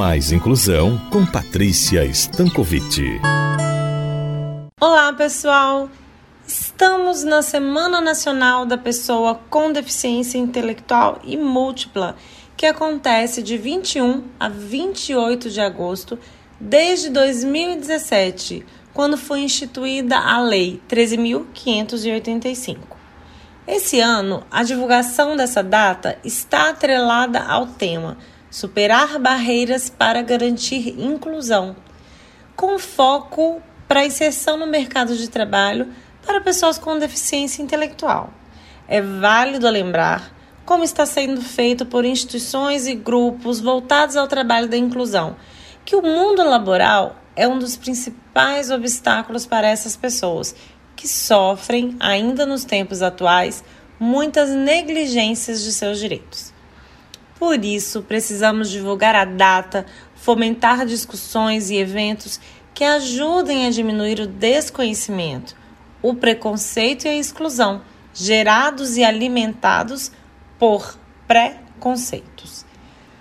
Mais Inclusão com Patrícia Stankovic. Olá, pessoal! Estamos na Semana Nacional da Pessoa com Deficiência Intelectual e Múltipla, que acontece de 21 a 28 de agosto desde 2017, quando foi instituída a Lei 13.585. Esse ano, a divulgação dessa data está atrelada ao tema Superar Barreiras para Garantir Inclusão, com foco para inserção no mercado de trabalho para pessoas com deficiência intelectual. É válido lembrar como está sendo feito por instituições e grupos voltados ao trabalho da inclusão, que o mundo laboral é um dos principais obstáculos para essas pessoas que sofrem, ainda nos tempos atuais, muitas negligências de seus direitos. Por isso, precisamos divulgar a data, fomentar discussões e eventos que ajudem a diminuir o desconhecimento, o preconceito e a exclusão, gerados e alimentados por preconceitos.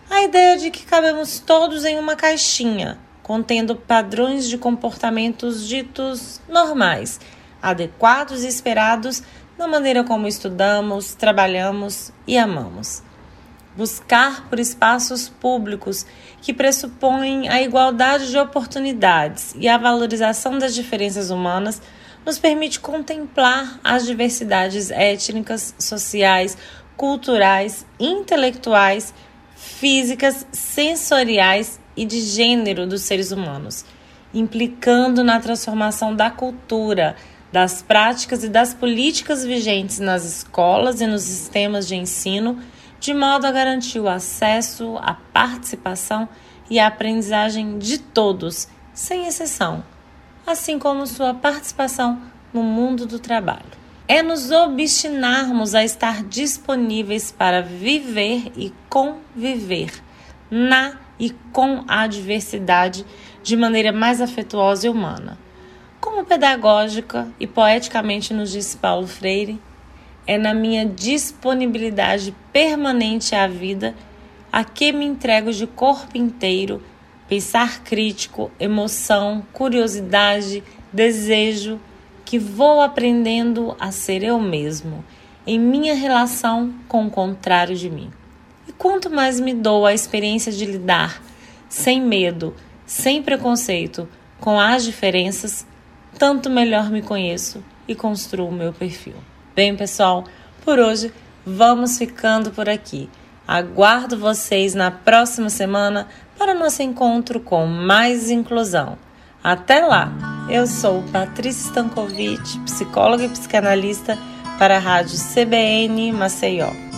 A ideia de que cabemos todos em uma caixinha, contendo padrões de comportamentos ditos normais, adequados e esperados na maneira como estudamos, trabalhamos e amamos. Buscar por espaços públicos que pressupõem a igualdade de oportunidades e a valorização das diferenças humanas nos permite contemplar as diversidades étnicas, sociais, culturais, intelectuais, físicas, sensoriais e de gênero dos seres humanos, implicando na transformação da cultura, das práticas e das políticas vigentes nas escolas e nos sistemas de ensino, de modo a garantir o acesso, a participação e a aprendizagem de todos, sem exceção assim como sua participação no mundo do trabalho. É nos obstinarmos a estar disponíveis para viver e conviver na e com a diversidade de maneira mais afetuosa e humana. Como pedagógica e poeticamente nos diz Paulo Freire, é na minha disponibilidade permanente à vida a que me entrego de corpo inteiro pensar crítico, emoção, curiosidade, desejo, que vou aprendendo a ser eu mesmo em minha relação com o contrário de mim. E quanto mais me dou a experiência de lidar sem medo, sem preconceito, com as diferenças, tanto melhor me conheço e construo o meu perfil. Bem, pessoal, por hoje vamos ficando por aqui. Aguardo vocês na próxima semana para nosso encontro com mais inclusão. Até lá! Eu sou Patrícia Stankovic, psicóloga e psicanalista para a Rádio CBN Maceió.